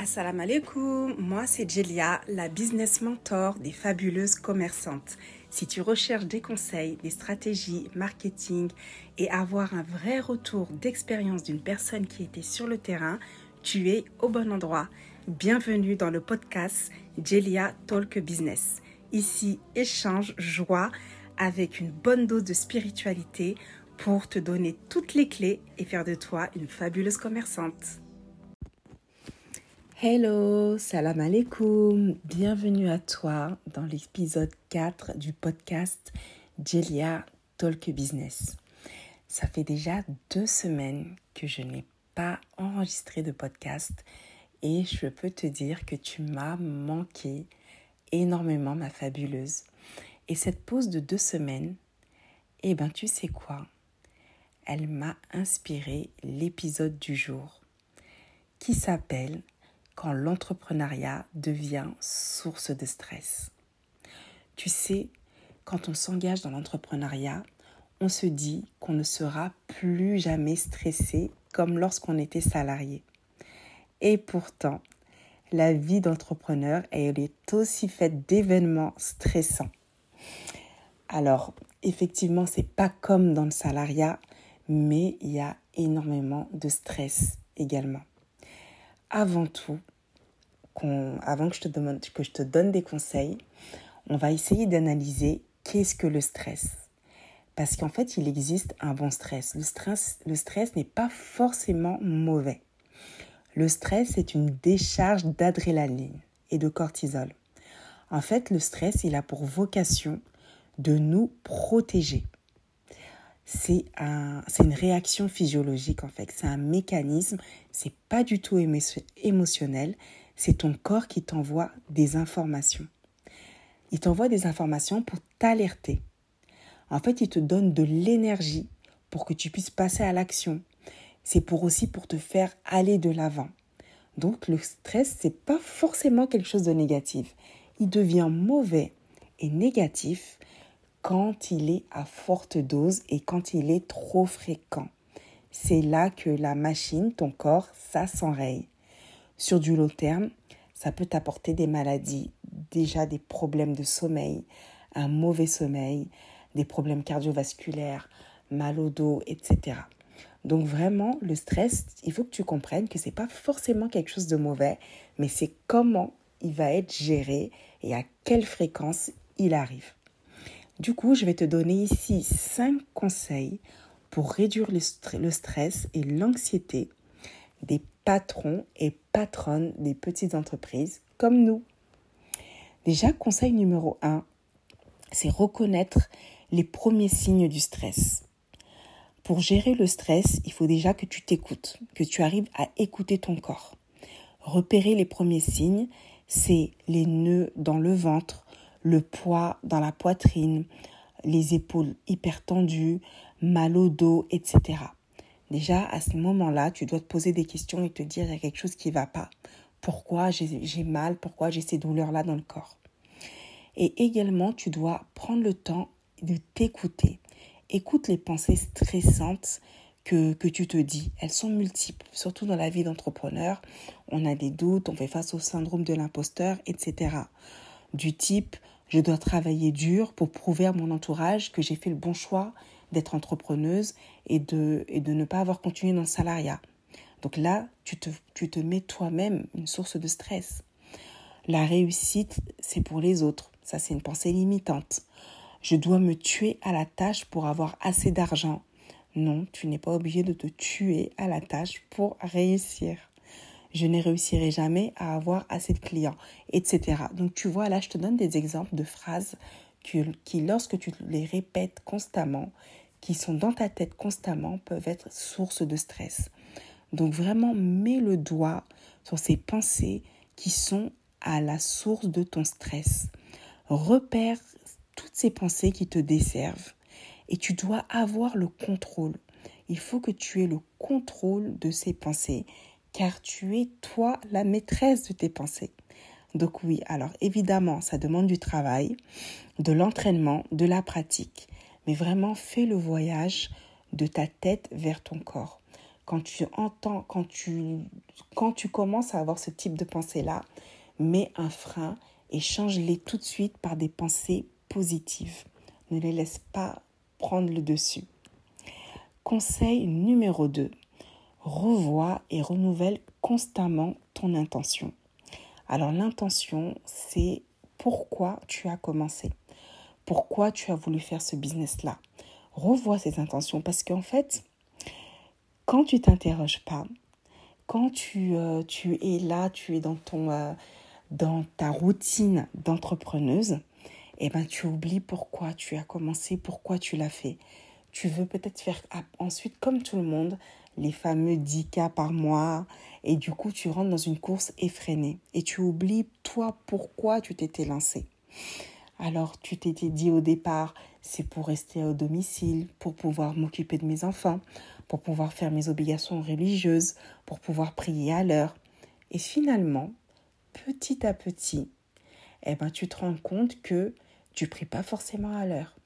Assalamu alaikum, moi c'est Jelia, la business mentor des fabuleuses commerçantes. Si tu recherches des conseils, des stratégies, marketing et avoir un vrai retour d'expérience d'une personne qui était sur le terrain, tu es au bon endroit. Bienvenue dans le podcast Jelia Talk Business. Ici, échange, joie avec une bonne dose de spiritualité pour te donner toutes les clés et faire de toi une fabuleuse commerçante. Hello, salam alaikum, bienvenue à toi dans l'épisode 4 du podcast Jelia Talk Business. Ça fait déjà deux semaines que je n'ai pas enregistré de podcast et je peux te dire que tu m'as manqué énormément, ma fabuleuse. Et cette pause de deux semaines, eh ben tu sais quoi? Elle m'a inspiré l'épisode du jour qui s'appelle quand l'entrepreneuriat devient source de stress. Tu sais, quand on s'engage dans l'entrepreneuriat, on se dit qu'on ne sera plus jamais stressé comme lorsqu'on était salarié. Et pourtant, la vie d'entrepreneur, elle est aussi faite d'événements stressants. Alors, effectivement, c'est pas comme dans le salariat, mais il y a énormément de stress également avant tout, avant que je, te donne des conseils, on va essayer d'analyser qu'est-ce que le stress. Parce qu'en fait, il existe un bon stress. Le stress, le stress n'est pas forcément mauvais. Le stress est une décharge d'adrénaline et de cortisol. En fait, le stress, il a pour vocation de nous protéger c'est un, une réaction physiologique en fait. C'est un mécanisme. C'est pas du tout émotionnel. C'est ton corps qui t'envoie des informations. Il t'envoie des informations pour t'alerter. En fait, il te donne de l'énergie pour que tu puisses passer à l'action. C'est pour aussi pour te faire aller de l'avant. Donc le stress, c'est pas forcément quelque chose de négatif. Il devient mauvais et négatif quand il est à forte dose et quand il est trop fréquent. C'est là que la machine, ton corps, ça s'enraye. Sur du long terme, ça peut t'apporter des maladies, déjà des problèmes de sommeil, un mauvais sommeil, des problèmes cardiovasculaires, mal au dos, etc. Donc vraiment, le stress, il faut que tu comprennes que ce n'est pas forcément quelque chose de mauvais, mais c'est comment il va être géré et à quelle fréquence il arrive. Du coup, je vais te donner ici 5 conseils pour réduire le, stress et l'anxiété des patrons et patronnes des petites entreprises comme nous. Déjà, conseil numéro 1, c'est reconnaître les premiers signes du stress. Pour gérer le stress, il faut déjà que tu t'écoutes, que tu arrives à écouter ton corps. Repérer les premiers signes, c'est les nœuds dans le ventre, le poids dans la poitrine, les épaules hyper tendues, mal au dos, etc. Déjà, à ce moment-là, tu dois te poser des questions et te dire il y a quelque chose qui ne va pas. Pourquoi j'ai mal? Pourquoi j'ai ces douleurs-là dans le corps? Et également, tu dois prendre le temps de t'écouter. Écoute les pensées stressantes que, que, tu te dis. Elles sont multiples, surtout dans la vie d'entrepreneur. On a des doutes, on fait face au syndrome de l'imposteur, etc du type je dois travailler dur pour prouver à mon entourage que j'ai fait le bon choix d'être entrepreneuse et de, et de ne pas avoir continué dans le salariat. Donc là, tu te, tu te mets toi-même une source de stress. La réussite, c'est pour les autres. Ça, c'est une pensée limitante. Je dois me tuer à la tâche pour avoir assez d'argent. Non, tu n'es pas obligé de te tuer à la tâche pour réussir je ne réussirai jamais à avoir assez de clients, etc. Donc tu vois, là, je te donne des exemples de phrases qui, lorsque tu les répètes constamment, qui sont dans ta tête constamment, peuvent être source de stress. Donc vraiment, mets le doigt sur ces pensées qui sont à la source de ton stress. Repère toutes ces pensées qui te desservent et tu dois avoir le contrôle. Il faut que tu aies le contrôle de ces pensées car tu es toi la maîtresse de tes pensées. Donc oui, alors évidemment, ça demande du travail, de l'entraînement, de la pratique, mais vraiment fais le voyage de ta tête vers ton corps. quand tu entends, quand tu, commences à avoir ce type de pensée-là, mets un frein et change-les tout de suite par des pensées positives. Ne les laisse pas prendre le dessus. Conseil numéro 2. Revois et renouvelle constamment ton intention. Alors l'intention, c'est pourquoi tu as commencé? Pourquoi tu as voulu faire ce business-là? Revois ces intentions parce qu'en fait, quand tu t'interroges pas, quand tu, euh, es là, tu es euh, dans ta routine d'entrepreneuse, eh ben, tu oublies pourquoi tu as commencé, pourquoi tu l'as fait. Tu veux peut-être faire ensuite, comme tout le monde, les fameux 10 cas par mois, et du coup, tu rentres dans une course effrénée, et tu oublies, toi, pourquoi tu t'étais lancé. Alors, tu t'étais dit au départ, c'est pour rester au domicile, pour pouvoir m'occuper de mes enfants, pour pouvoir faire mes obligations religieuses, pour pouvoir prier à l'heure. Et finalement, petit à petit, eh ben, tu te rends compte que tu pries pas forcément à l'heure.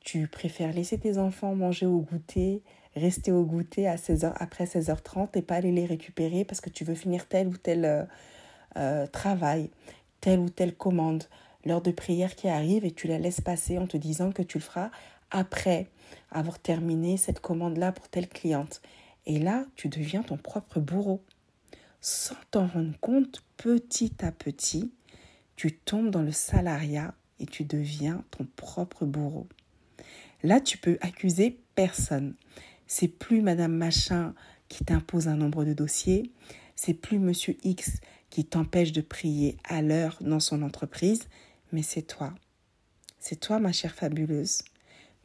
Tu préfères laisser tes enfants manger au goûter, rester au goûter à 16h, après 16h30 et pas aller les récupérer parce que tu veux finir tel ou tel euh, euh, travail, telle ou telle commande, l'heure de prière qui arrive et tu la laisses passer en te disant que tu le feras après avoir terminé cette commande-là pour telle cliente. Et là, tu deviens ton propre bourreau. Sans t'en rendre compte, petit à petit, tu tombes dans le salariat et tu deviens ton propre bourreau. Là, tu peux accuser personne. C'est plus Madame Machin qui t'impose un nombre de dossiers, c'est plus Monsieur X qui t'empêche de prier à l'heure dans son entreprise, mais c'est toi. C'est toi, ma chère fabuleuse.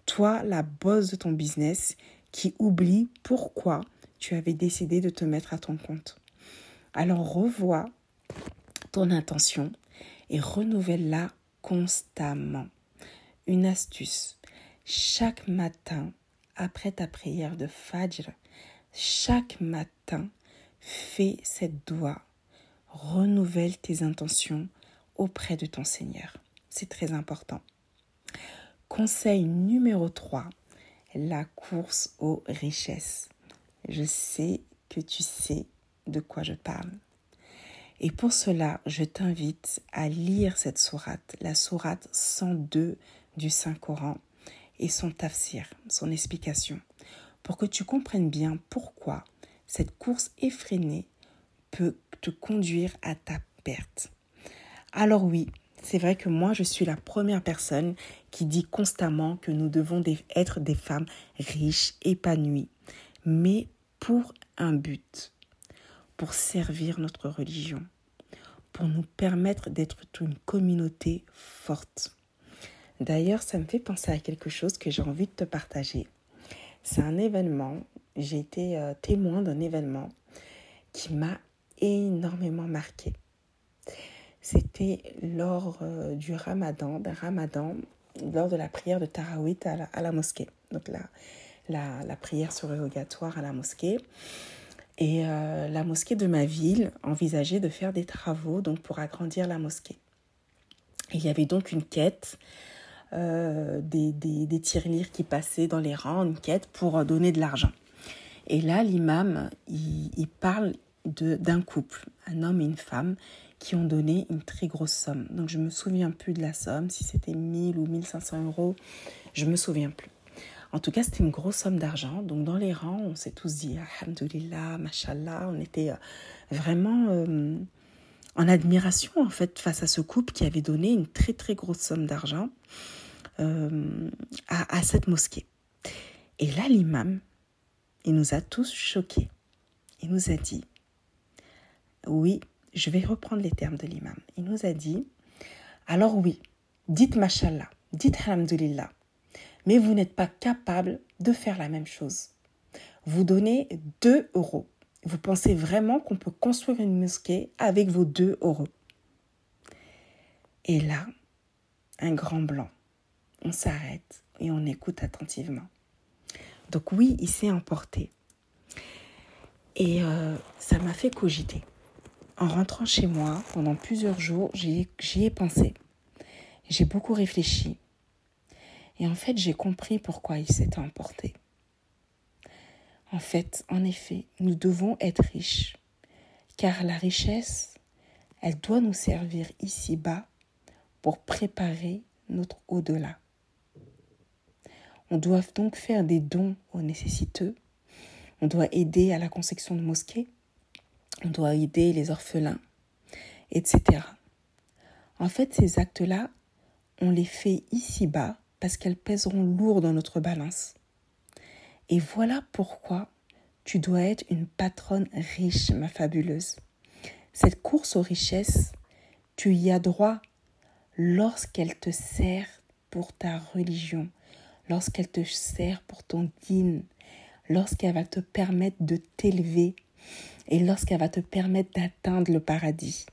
Toi, la bosse de ton business qui oublie pourquoi tu avais décidé de te mettre à ton compte. Alors revois ton intention et renouvelle-la constamment. Une astuce. Chaque matin, après ta prière de Fajr, chaque matin, fais cette doigt. Renouvelle tes intentions auprès de ton Seigneur. C'est très important. Conseil numéro 3, la course aux richesses. Je sais que tu sais de quoi je parle. Et pour cela, je t'invite à lire cette sourate, la sourate 102 du Saint-Coran et son tafsir, son explication, pour que tu comprennes bien pourquoi cette course effrénée peut te conduire à ta perte. Alors oui, c'est vrai que moi, je suis la première personne qui dit constamment que nous devons être des femmes riches, épanouies, mais pour un but pour servir notre religion, pour nous permettre d'être une communauté forte. D'ailleurs, ça me fait penser à quelque chose que j'ai envie de te partager. C'est un événement, j'ai été euh, témoin d'un événement qui m'a énormément marqué. C'était lors euh, du ramadan, d'un ramadan, lors de la prière de Tarawih à la, mosquée. Donc la, la, la prière surrogatoire à la mosquée. Et euh, la mosquée de ma ville envisageait de faire des travaux donc pour agrandir la mosquée. Il y avait donc une quête, euh, des, des, tirelires qui passaient dans les rangs, une quête pour donner de l'argent. Et là, l'imam, il, il, parle d'un couple, un homme et une femme, qui ont donné une très grosse somme. Donc je me souviens plus de la somme, si c'était 1000 ou 1500 euros, je me souviens plus. En tout cas, c'était une grosse somme d'argent. Donc, dans les rangs, on s'est tous dit Alhamdulillah, Mashallah. On était euh, vraiment euh, en admiration, en fait, face à ce couple qui avait donné une très, très grosse somme d'argent euh, à, à cette mosquée. Et là, l'imam, il nous a tous choqués. Il nous a dit Oui, je vais reprendre les termes de l'imam. Il nous a dit Alors, oui, dites Mashallah, dites Alhamdulillah mais vous n'êtes pas capable de faire la même chose. Vous donnez 2 euros. Vous pensez vraiment qu'on peut construire une mosquée avec vos 2 euros. Et là, un grand blanc. On s'arrête et on écoute attentivement. Donc oui, il s'est emporté. Et euh, ça m'a fait cogiter. En rentrant chez moi, pendant plusieurs jours, j'y ai pensé. J'ai beaucoup réfléchi. Et en fait, j'ai compris pourquoi il s'était emporté. En fait, en effet, nous devons être riches, car la richesse, elle doit nous servir ici-bas pour préparer notre au-delà. On doit donc faire des dons aux nécessiteux, on doit aider à la construction de mosquées, on doit aider les orphelins, etc. En fait, ces actes-là, on les fait ici-bas parce qu'elles pèseront lourd dans notre balance. Et voilà pourquoi tu dois être une patronne riche, ma fabuleuse. Cette course aux richesses, tu y as droit lorsqu'elle te sert pour ta religion, lorsqu'elle te sert pour ton dîne, lorsqu'elle va te permettre de t'élever et lorsqu'elle va te permettre d'atteindre le paradis.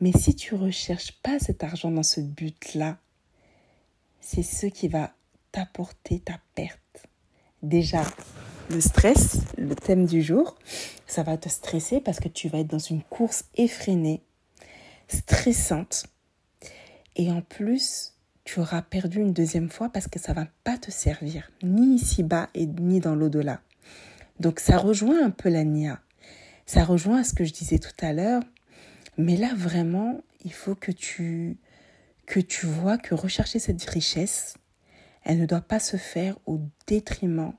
Mais si tu recherches pas cet argent dans ce but-là, c'est ce qui va t'apporter ta perte. Déjà, le stress, le thème du jour, ça va te stresser parce que tu vas être dans une course effrénée, stressante. Et en plus, tu auras perdu une deuxième fois parce que ça va pas te servir, ni ici-bas et ni dans l'au-delà. Donc ça rejoint un peu la NIA. Ça rejoint ce que je disais tout à l'heure. Mais là, vraiment, il faut que tu, que tu vois que rechercher cette richesse, elle ne doit pas se faire au détriment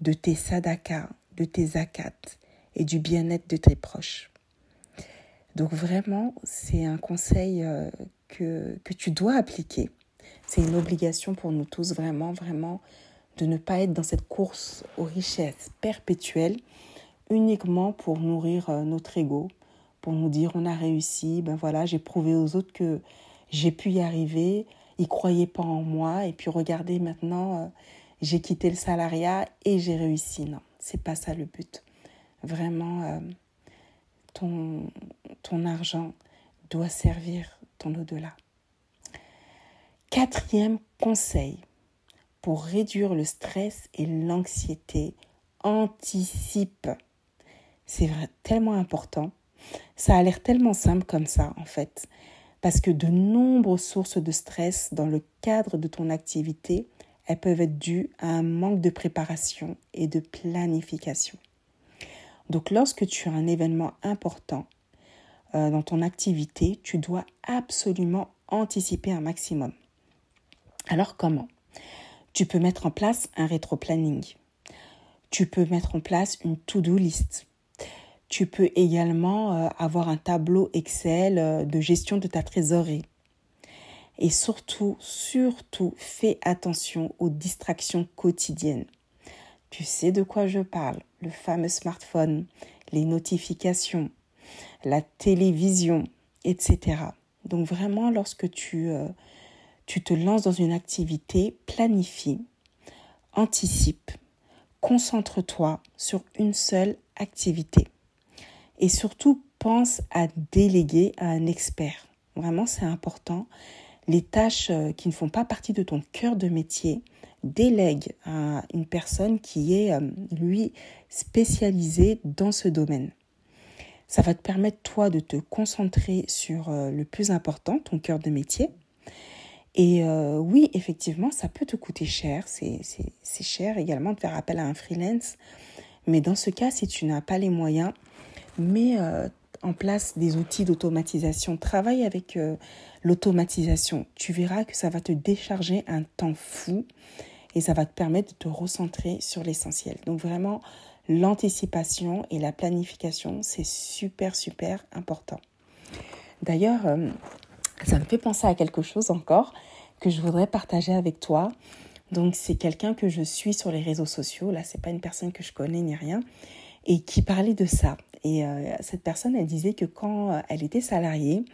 de tes sadakas, de tes zakats et du bien-être de tes proches. Donc vraiment, c'est un conseil euh, que, que tu dois appliquer. C'est une obligation pour nous tous, vraiment, vraiment, de ne pas être dans cette course aux richesses perpétuelles uniquement pour nourrir euh, notre ego, pour nous dire on a réussi, ben voilà, j'ai prouvé aux autres que j'ai pu y arriver, ils croyaient pas en moi et puis regardez maintenant euh, j'ai quitté le salariat et j'ai réussi. Non, c'est pas ça le but. Vraiment euh, ton ton argent doit servir ton au-delà. Quatrième conseil pour réduire le stress et l'anxiété, anticipe. C'est tellement important. Ça a l'air tellement simple comme ça, en fait. Parce que de nombreuses sources de stress dans le cadre de ton activité, elles peuvent être dues à un manque de préparation et de planification. Donc lorsque tu as un événement important euh, dans ton activité, tu dois absolument anticiper un maximum. Alors comment? Tu peux mettre en place un rétro-planning. Tu peux mettre en place une to-do list. Tu peux également euh, avoir un tableau Excel euh, de gestion de ta trésorerie. Et surtout, surtout, fais attention aux distractions quotidiennes. Tu sais de quoi je parle, le fameux smartphone, les notifications, la télévision, etc. Donc vraiment, lorsque tu, euh, tu te lances dans une activité, planifie, anticipe, concentre-toi sur une seule activité. Et surtout, pense à déléguer à un expert. Vraiment, c'est important. Les tâches euh, qui ne font pas partie de ton cœur de métier, délègue à une personne qui est, euh, lui, spécialisée dans ce domaine. Ça va te permettre, toi, de te concentrer sur euh, le plus important, ton cœur de métier. Et oui, effectivement, ça peut te coûter cher. C'est cher également de faire appel à un freelance. Mais dans ce cas, si tu n'as pas les moyens, mets euh, en place des outils d'automatisation. Travaille avec euh, l'automatisation. Tu verras que ça va te décharger un temps fou et ça va te permettre de te recentrer sur l'essentiel. Donc vraiment, l'anticipation et la planification, c'est super, super important. D'ailleurs, euh, ça me fait penser à quelque chose encore que je voudrais partager avec toi. Donc c'est quelqu'un que je suis sur les réseaux sociaux. Là, c'est pas une personne que je connais ni rien et qui parlait de ça. Et euh, cette personne, elle disait que quand euh, elle était salariée,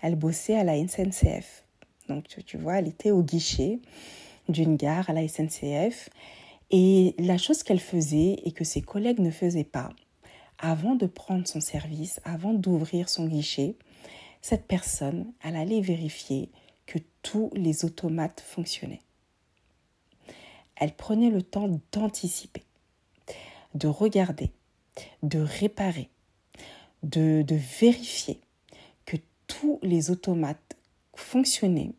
elle bossait à la SNCF. Donc, tu, vois, elle était au guichet d'une gare à la SNCF. Et la chose qu'elle faisait et que ses collègues ne faisaient pas, avant de prendre son service, avant d'ouvrir son guichet, cette personne, elle allait vérifier que tous les automates fonctionnaient. Elle prenait le temps d'anticiper, de regarder, de réparer, de, vérifier que tous les automates fonctionnaient.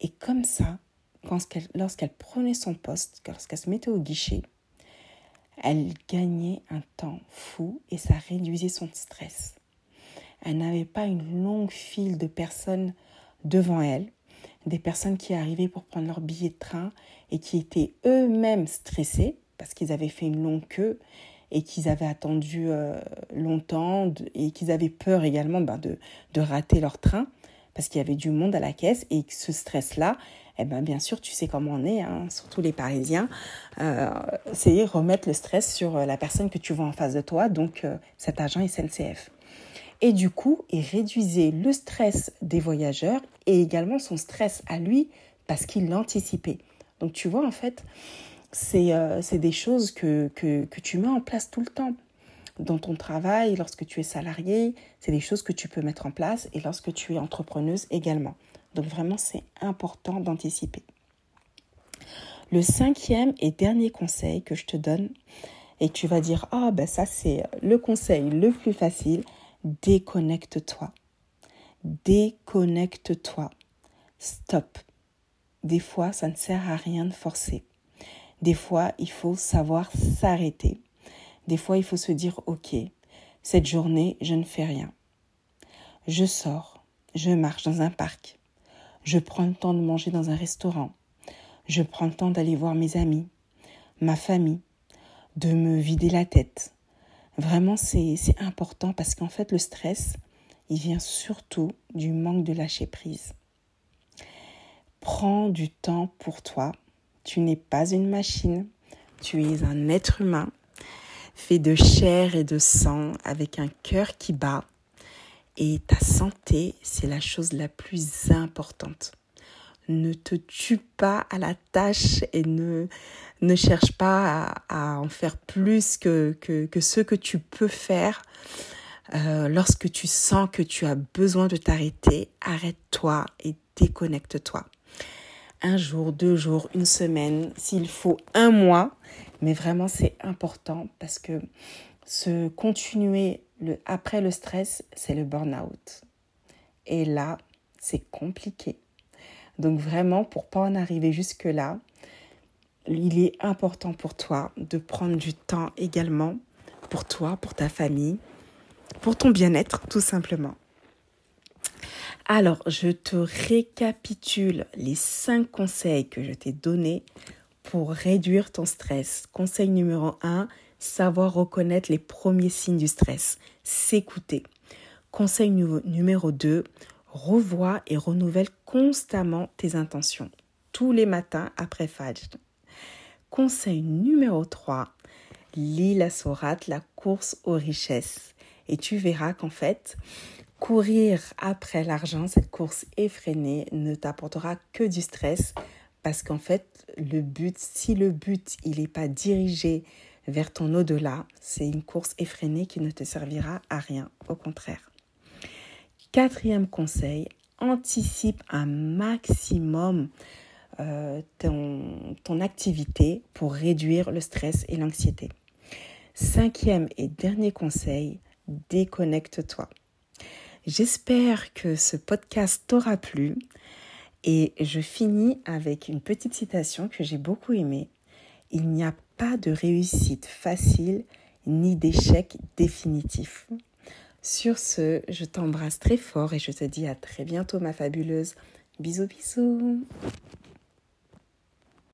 Et comme ça, lorsqu'elle prenait son poste, lorsqu'elle se mettait au guichet, elle gagnait un temps fou et ça réduisait son stress. Elle n'avait pas une longue file de personnes devant elle, des personnes qui arrivaient pour prendre leur billet de train et qui étaient eux-mêmes stressés parce qu'ils avaient fait une longue queue et qu'ils avaient attendu euh, longtemps et qu'ils avaient peur également ben, de, de rater leur train parce qu'il y avait du monde à la caisse et ce stress-là, eh ben, bien sûr, tu sais comment on est, hein, surtout les Parisiens, euh, c'est remettre le stress sur la personne que tu vois en face de toi, donc euh, cet agent SNCF. Et du coup, il réduisait le stress des voyageurs et également son stress à lui parce qu'il l'anticipait. Donc tu vois, en fait, c'est euh, des choses que, tu mets en place tout le temps dans ton travail, lorsque tu es salarié, c'est des choses que tu peux mettre en place et lorsque tu es entrepreneuse également. Donc vraiment, c'est important d'anticiper. Le cinquième et dernier conseil que je te donne, et tu vas dire, ah ben ça c'est le conseil le plus facile, déconnecte-toi. Déconnecte-toi. Stop. Des fois, ça ne sert à rien de forcer. Des fois, il faut savoir s'arrêter des fois, il faut se dire, OK, cette journée, je ne fais rien. Je sors, je marche dans un parc, je prends le temps de manger dans un restaurant, je prends le temps d'aller voir mes amis, ma famille, de me vider la tête. Vraiment, c'est important parce qu'en fait, le stress, il vient surtout du manque de lâcher prise. Prends du temps pour toi. Tu n'es pas une machine, tu es un être humain fait de chair et de sang, avec un cœur qui bat. Et ta santé, c'est la chose la plus importante. Ne te tue pas à la tâche et ne, ne cherche pas à, en faire plus que, ce que tu peux faire. Euh, lorsque tu sens que tu as besoin de t'arrêter, arrête-toi et déconnecte-toi. Un jour, deux jours, une semaine, s'il faut un mois, mais vraiment, c'est important parce que se continuer après le stress, c'est le burn-out. Et là, c'est compliqué. Donc vraiment, pour pas en arriver jusque-là, il est important pour toi de prendre du temps également pour toi, pour ta famille, pour ton bien-être, tout simplement. Alors, je te récapitule les cinq conseils que je t'ai donnés pour réduire ton stress. Conseil numéro 1, savoir reconnaître les premiers signes du stress, s'écouter. Conseil numéro 2, revois et renouvelle constamment tes intentions, tous les matins après Fajr. Conseil numéro 3, lis la sourate, la course aux richesses. Et tu verras qu'en fait, courir après l'argent, cette course effrénée, ne t'apportera que du stress parce qu'en fait, si le but, il n'est pas dirigé vers ton au-delà, c'est une course effrénée qui ne te servira à rien, au contraire. Quatrième conseil, anticipe un maximum euh, ton, ton activité pour réduire le stress et l'anxiété. Cinquième et dernier conseil, déconnecte-toi. J'espère que ce podcast t'aura plu. Et je finis avec une petite citation que j'ai beaucoup aimée. Il n'y a pas de réussite facile ni d'échec définitif. Sur ce, je t'embrasse très fort et je te dis à très bientôt ma fabuleuse. Bisous bisous